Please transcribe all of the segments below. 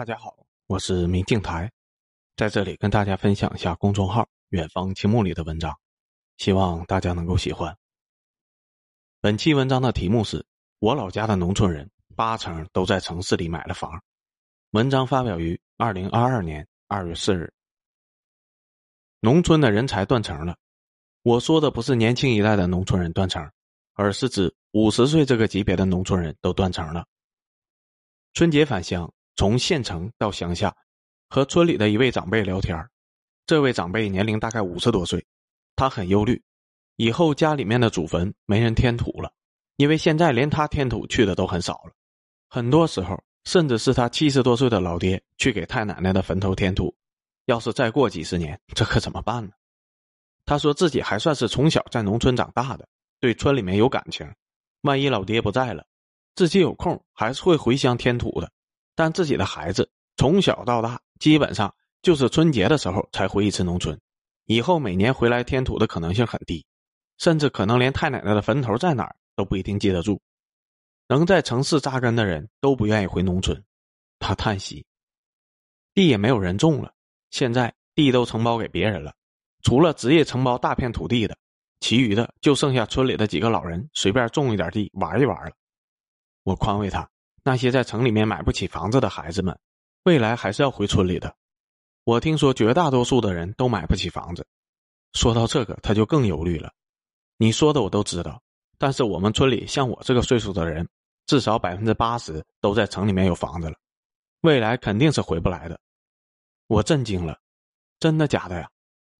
大家好，我是明镜台，在这里跟大家分享一下公众号“远方青木”里的文章，希望大家能够喜欢。本期文章的题目是我老家的农村人八成都在城市里买了房。文章发表于二零二二年二月四日。农村的人才断层了，我说的不是年轻一代的农村人断层，而是指五十岁这个级别的农村人都断层了。春节返乡。从县城到乡下，和村里的一位长辈聊天这位长辈年龄大概五十多岁，他很忧虑，以后家里面的祖坟没人添土了，因为现在连他添土去的都很少了，很多时候甚至是他七十多岁的老爹去给太奶奶的坟头添土。要是再过几十年，这可怎么办呢？他说自己还算是从小在农村长大的，对村里面有感情，万一老爹不在了，自己有空还是会回乡添土的。但自己的孩子从小到大，基本上就是春节的时候才回一次农村，以后每年回来添土的可能性很低，甚至可能连太奶奶的坟头在哪儿都不一定记得住。能在城市扎根的人都不愿意回农村，他叹息。地也没有人种了，现在地都承包给别人了，除了职业承包大片土地的，其余的就剩下村里的几个老人随便种一点地玩一玩了。我宽慰他。那些在城里面买不起房子的孩子们，未来还是要回村里的。我听说绝大多数的人都买不起房子。说到这个，他就更忧虑了。你说的我都知道，但是我们村里像我这个岁数的人，至少百分之八十都在城里面有房子了，未来肯定是回不来的。我震惊了，真的假的呀？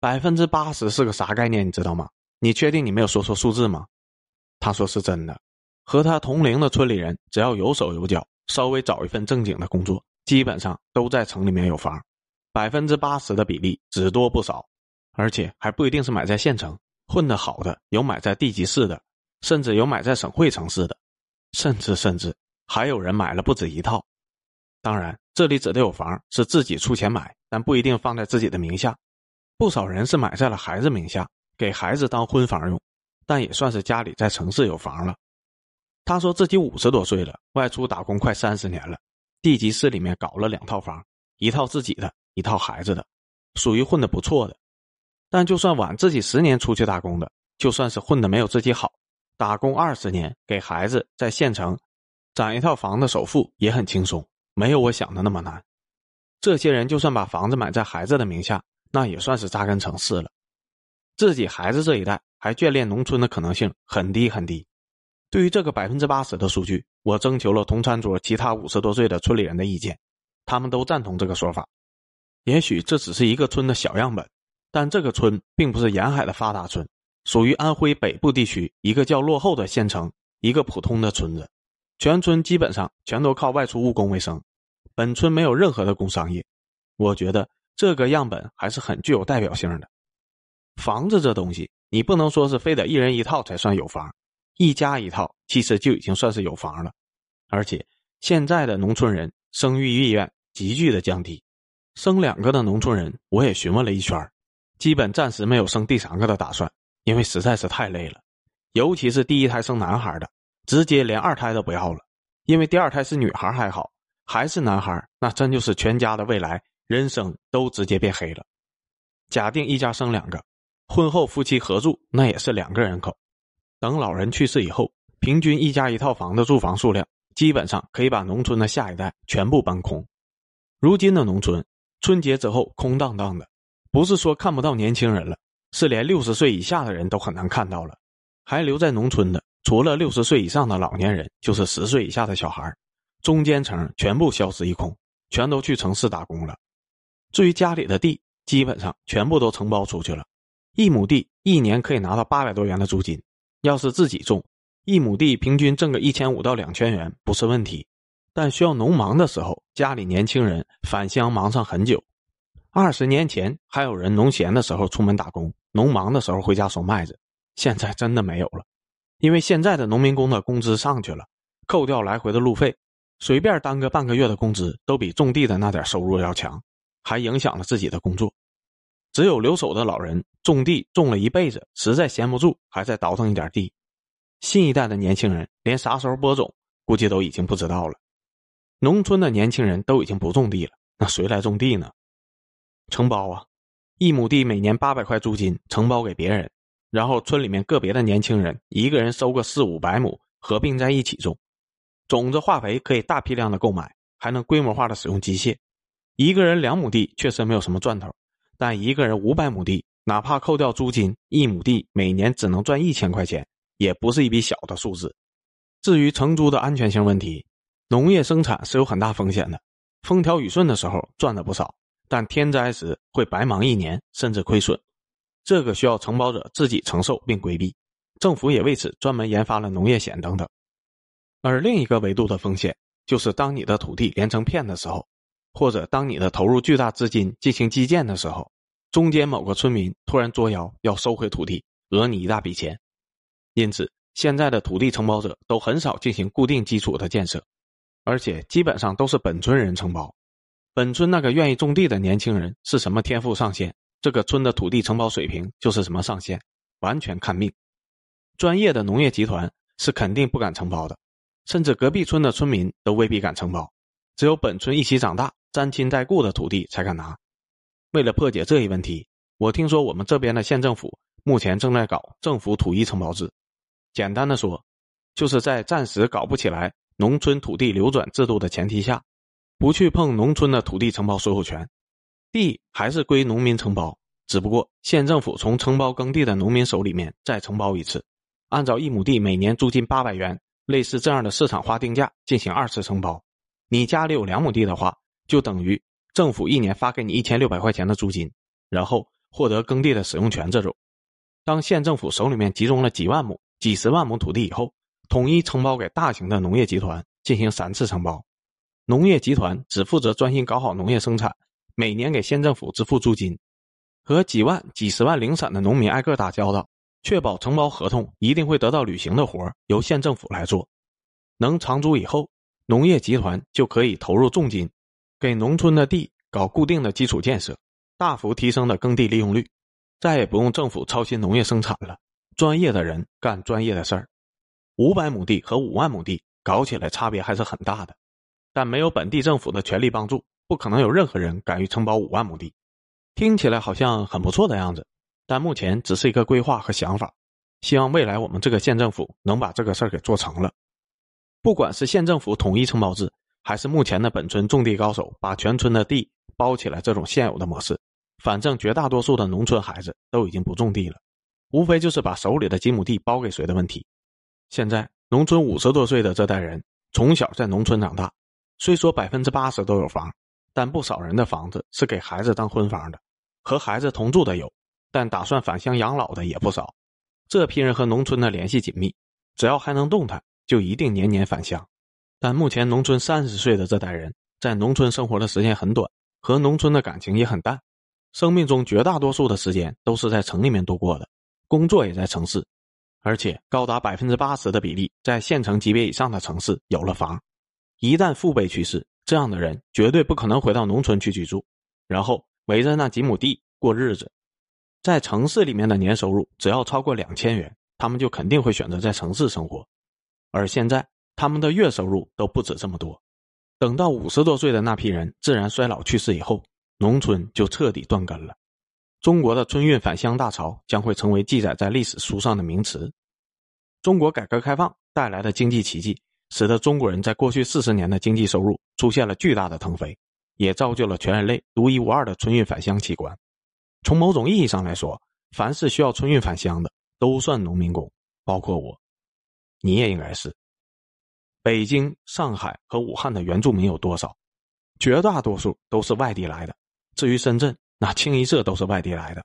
百分之八十是个啥概念？你知道吗？你确定你没有说错数字吗？他说是真的。和他同龄的村里人，只要有手有脚，稍微找一份正经的工作，基本上都在城里面有房。百分之八十的比例只多不少，而且还不一定是买在县城，混得好的有买在地级市的，甚至有买在省会城市的，甚至甚至还有人买了不止一套。当然，这里指的有房是自己出钱买，但不一定放在自己的名下。不少人是买在了孩子名下，给孩子当婚房用，但也算是家里在城市有房了。他说自己五十多岁了，外出打工快三十年了，地级市里面搞了两套房，一套自己的，一套孩子的，属于混得不错的。但就算晚自己十年出去打工的，就算是混得没有自己好，打工二十年给孩子在县城攒一套房的首付也很轻松，没有我想的那么难。这些人就算把房子买在孩子的名下，那也算是扎根城市了。自己孩子这一代还眷恋农村的可能性很低很低。对于这个百分之八十的数据，我征求了同餐桌其他五十多岁的村里人的意见，他们都赞同这个说法。也许这只是一个村的小样本，但这个村并不是沿海的发达村，属于安徽北部地区一个较落后的县城，一个普通的村子。全村基本上全都靠外出务工为生，本村没有任何的工商业。我觉得这个样本还是很具有代表性的。房子这东西，你不能说是非得一人一套才算有房。一家一套，其实就已经算是有房了，而且现在的农村人生育意愿急剧的降低，生两个的农村人我也询问了一圈，基本暂时没有生第三个的打算，因为实在是太累了，尤其是第一胎生男孩的，直接连二胎都不要了，因为第二胎是女孩还好，还是男孩那真就是全家的未来人生都直接变黑了。假定一家生两个，婚后夫妻合住，那也是两个人口。等老人去世以后，平均一家一套房的住房数量，基本上可以把农村的下一代全部搬空。如今的农村，春节之后空荡荡的，不是说看不到年轻人了，是连六十岁以下的人都很难看到了。还留在农村的，除了六十岁以上的老年人，就是十岁以下的小孩中间层全部消失一空，全都去城市打工了。至于家里的地，基本上全部都承包出去了，一亩地一年可以拿到八百多元的租金。要是自己种，一亩地平均挣个一千五到两千元不是问题，但需要农忙的时候，家里年轻人返乡忙上很久。二十年前还有人农闲的时候出门打工，农忙的时候回家收麦子，现在真的没有了，因为现在的农民工的工资上去了，扣掉来回的路费，随便当个半个月的工资都比种地的那点收入要强，还影响了自己的工作。只有留守的老人种地种了一辈子，实在闲不住，还在倒腾一点地。新一代的年轻人连啥时候播种，估计都已经不知道了。农村的年轻人都已经不种地了，那谁来种地呢？承包啊，一亩地每年八百块租金，承包给别人，然后村里面个别的年轻人一个人收个四五百亩，合并在一起种。种子、化肥可以大批量的购买，还能规模化的使用机械。一个人两亩地确实没有什么赚头，但一个人五百亩地，哪怕扣掉租金，一亩地每年只能赚一千块钱，也不是一笔小的数字。至于承租的安全性问题，农业生产是有很大风险的。风调雨顺的时候赚了不少，但天灾时会白忙一年，甚至亏损。这个需要承包者自己承受并规避。政府也为此专门研发了农业险等等。而另一个维度的风险，就是当你的土地连成片的时候，或者当你的投入巨大资金进行基建的时候，中间某个村民突然作妖要收回土地，讹你一大笔钱。因此，现在的土地承包者都很少进行固定基础的建设，而且基本上都是本村人承包。本村那个愿意种地的年轻人是什么天赋上限，这个村的土地承包水平就是什么上限，完全看命。专业的农业集团是肯定不敢承包的。甚至隔壁村的村民都未必敢承包，只有本村一起长大、沾亲带故的土地才敢拿。为了破解这一问题，我听说我们这边的县政府目前正在搞政府土地承包制。简单的说，就是在暂时搞不起来农村土地流转制度的前提下，不去碰农村的土地承包所有权，地还是归农民承包，只不过县政府从承包耕地的农民手里面再承包一次，按照一亩地每年租金八百元。类似这样的市场化定价进行二次承包，你家里有两亩地的话，就等于政府一年发给你一千六百块钱的租金，然后获得耕地的使用权。这种，当县政府手里面集中了几万亩、几十万亩土地以后，统一承包给大型的农业集团进行三次承包，农业集团只负责专心搞好农业生产，每年给县政府支付租金，和几万、几十万零散的农民挨个打交道。确保承包合同一定会得到履行的活由县政府来做，能长租以后，农业集团就可以投入重金，给农村的地搞固定的基础建设，大幅提升的耕地利用率，再也不用政府操心农业生产了，专业的人干专业的事儿。五百亩地和五万亩地搞起来差别还是很大的，但没有本地政府的全力帮助，不可能有任何人敢于承包五万亩地。听起来好像很不错的样子。但目前只是一个规划和想法，希望未来我们这个县政府能把这个事儿给做成了。不管是县政府统一承包制，还是目前的本村种地高手把全村的地包起来这种现有的模式，反正绝大多数的农村孩子都已经不种地了，无非就是把手里的几亩地包给谁的问题。现在农村五十多岁的这代人从小在农村长大，虽说百分之八十都有房，但不少人的房子是给孩子当婚房的，和孩子同住的有。但打算返乡养老的也不少，这批人和农村的联系紧密，只要还能动弹，就一定年年返乡。但目前农村三十岁的这代人在农村生活的时间很短，和农村的感情也很淡，生命中绝大多数的时间都是在城里面度过的，工作也在城市，而且高达百分之八十的比例在县城级别以上的城市有了房。一旦父辈去世，这样的人绝对不可能回到农村去居住，然后围着那几亩地过日子。在城市里面的年收入只要超过两千元，他们就肯定会选择在城市生活。而现在他们的月收入都不止这么多。等到五十多岁的那批人自然衰老去世以后，农村就彻底断根了。中国的春运返乡大潮将会成为记载在历史书上的名词。中国改革开放带来的经济奇迹，使得中国人在过去四十年的经济收入出现了巨大的腾飞，也造就了全人类独一无二的春运返乡奇观。从某种意义上来说，凡是需要春运返乡的，都算农民工，包括我，你也应该是。北京、上海和武汉的原住民有多少？绝大多数都是外地来的。至于深圳，那清一色都是外地来的。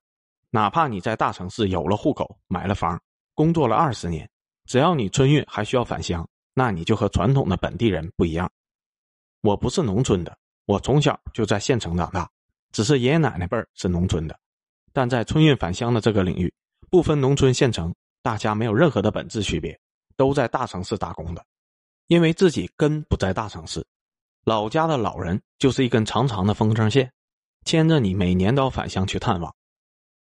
哪怕你在大城市有了户口、买了房、工作了二十年，只要你春运还需要返乡，那你就和传统的本地人不一样。我不是农村的，我从小就在县城长大，只是爷爷奶奶辈儿是农村的。但在春运返乡的这个领域，不分农村县城，大家没有任何的本质区别，都在大城市打工的，因为自己根不在大城市，老家的老人就是一根长长的风筝线，牵着你每年都要返乡去探望，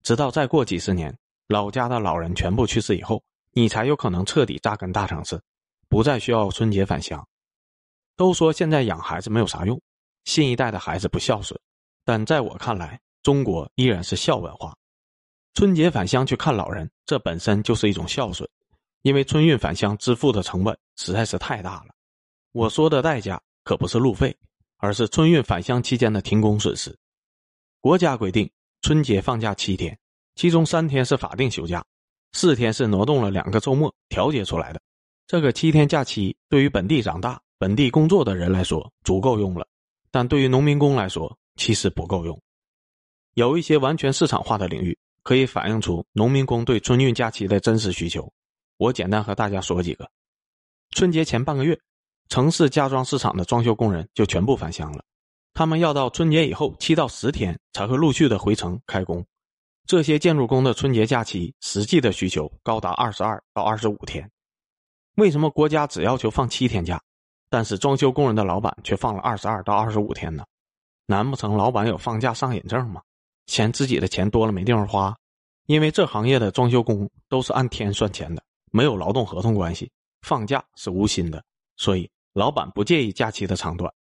直到再过几十年，老家的老人全部去世以后，你才有可能彻底扎根大城市，不再需要春节返乡。都说现在养孩子没有啥用，新一代的孩子不孝顺，但在我看来，中国依然是孝文化。春节返乡去看老人，这本身就是一种孝顺，因为春运返乡支付的成本实在是太大了。我说的代价可不是路费，而是春运返乡期间的停工损失。国家规定，春节放假七天，其中三天是法定休假，四天是挪动了两个周末调节出来的。这个七天假期对于本地长大、本地工作的人来说足够用了，但对于农民工来说其实不够用。有一些完全市场化的领域可以反映出农民工对春运假期的真实需求。我简单和大家说几个：春节前半个月，城市家装市场的装修工人就全部返乡了。他们要到春节以后七到十天才会陆续的回城开工，这些建筑工的春节假期实际的需求高达二十二到二十五天。为什么国家只要求放七天假，但是装修工人的老板却放了二十二到二十五天呢？难不成老板有放假上瘾症吗？嫌自己的钱多了没地方花？因为这行业的装修工都是按天算钱的，没有劳动合同关系，放假是无薪的，所以老板不介意假期的长短。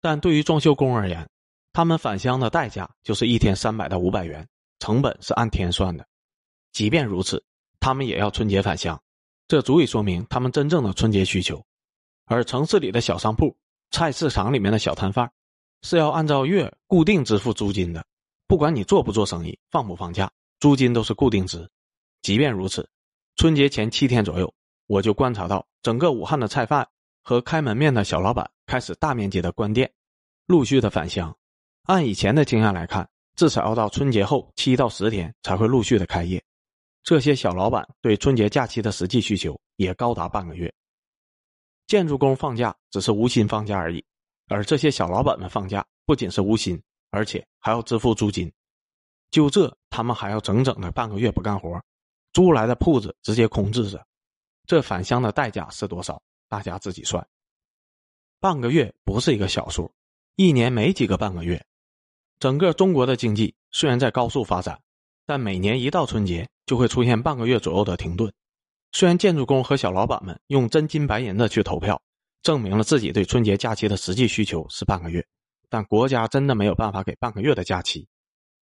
但对于装修工而言，他们返乡的代价就是一天三百到五百元，成本是按天算的。即便如此，他们也要春节返乡，这足以说明他们真正的春节需求。而城市里的小商铺、菜市场里面的小摊贩，是要按照月固定支付租金的，不管你做不做生意、放不放假，租金都是固定值。即便如此，春节前七天左右，我就观察到整个武汉的菜贩。和开门面的小老板开始大面积的关店，陆续的返乡。按以前的经验来看，至少要到春节后七到十天才会陆续的开业。这些小老板对春节假期的实际需求也高达半个月。建筑工放假只是无薪放假而已，而这些小老板们放假不仅是无薪，而且还要支付租金。就这，他们还要整整的半个月不干活，租来的铺子直接空置着。这返乡的代价是多少？大家自己算，半个月不是一个小数，一年没几个半个月。整个中国的经济虽然在高速发展，但每年一到春节就会出现半个月左右的停顿。虽然建筑工和小老板们用真金白银的去投票，证明了自己对春节假期的实际需求是半个月，但国家真的没有办法给半个月的假期。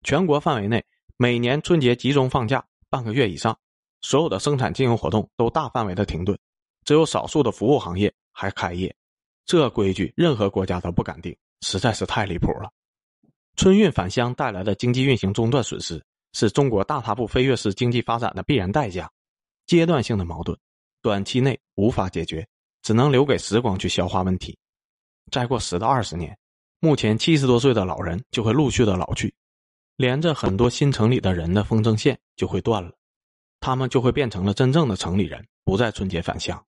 全国范围内，每年春节集中放假半个月以上，所有的生产经营活动都大范围的停顿。只有少数的服务行业还开业，这规矩任何国家都不敢定，实在是太离谱了。春运返乡带来的经济运行中断损失，是中国大踏步飞跃式经济发展的必然代价。阶段性的矛盾，短期内无法解决，只能留给时光去消化问题。再过十到二十年，目前七十多岁的老人就会陆续的老去，连着很多新城里的人的风筝线就会断了，他们就会变成了真正的城里人，不在春节返乡。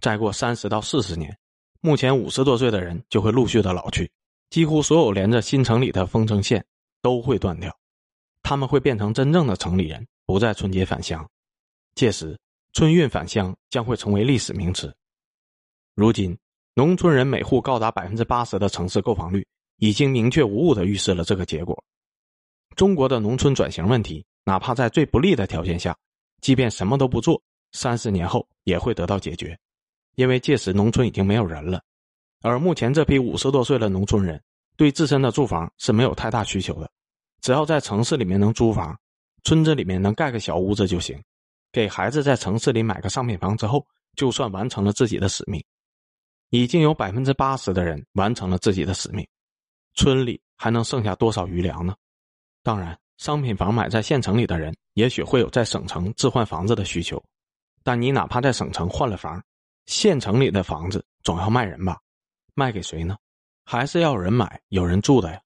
再过三十到四十年，目前五十多岁的人就会陆续的老去，几乎所有连着新城里的风筝线都会断掉，他们会变成真正的城里人，不再春节返乡。届时，春运返乡将会成为历史名词。如今，农村人每户高达百分之八十的城市购房率，已经明确无误的预示了这个结果。中国的农村转型问题，哪怕在最不利的条件下，即便什么都不做，三十年后也会得到解决。因为届时农村已经没有人了，而目前这批五十多岁的农村人对自身的住房是没有太大需求的，只要在城市里面能租房，村子里面能盖个小屋子就行，给孩子在城市里买个商品房之后，就算完成了自己的使命。已经有百分之八十的人完成了自己的使命，村里还能剩下多少余粮呢？当然，商品房买在县城里的人，也许会有在省城置换房子的需求，但你哪怕在省城换了房。县城里的房子总要卖人吧？卖给谁呢？还是要有人买、有人住的呀？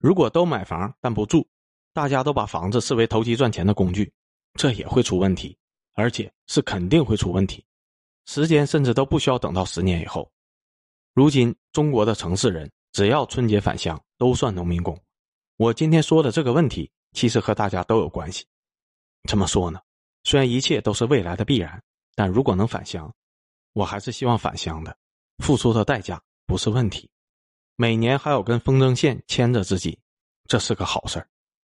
如果都买房但不住，大家都把房子视为投机赚钱的工具，这也会出问题，而且是肯定会出问题。时间甚至都不需要等到十年以后。如今中国的城市人只要春节返乡都算农民工。我今天说的这个问题，其实和大家都有关系。怎么说呢？虽然一切都是未来的必然，但如果能返乡，我还是希望返乡的，付出的代价不是问题。每年还有根风筝线牵着自己，这是个好事儿。